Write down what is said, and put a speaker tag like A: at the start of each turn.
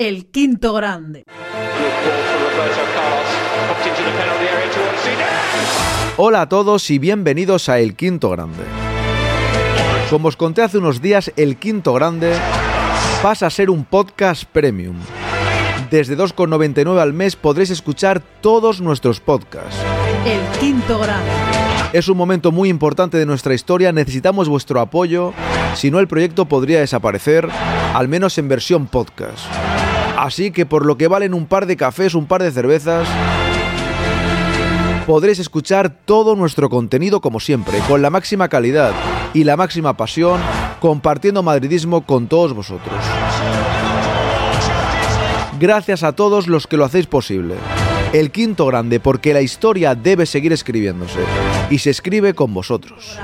A: El quinto grande.
B: Hola a todos y bienvenidos a El Quinto Grande. Como os conté hace unos días, El Quinto Grande pasa a ser un podcast premium. Desde 2,99 al mes podréis escuchar todos nuestros podcasts.
A: El quinto grande.
B: Es un momento muy importante de nuestra historia, necesitamos vuestro apoyo, si no el proyecto podría desaparecer, al menos en versión podcast. Así que por lo que valen un par de cafés, un par de cervezas, podréis escuchar todo nuestro contenido como siempre, con la máxima calidad y la máxima pasión, compartiendo madridismo con todos vosotros. Gracias a todos los que lo hacéis posible el quinto grande, porque la historia debe seguir escribiéndose y se escribe con vosotros.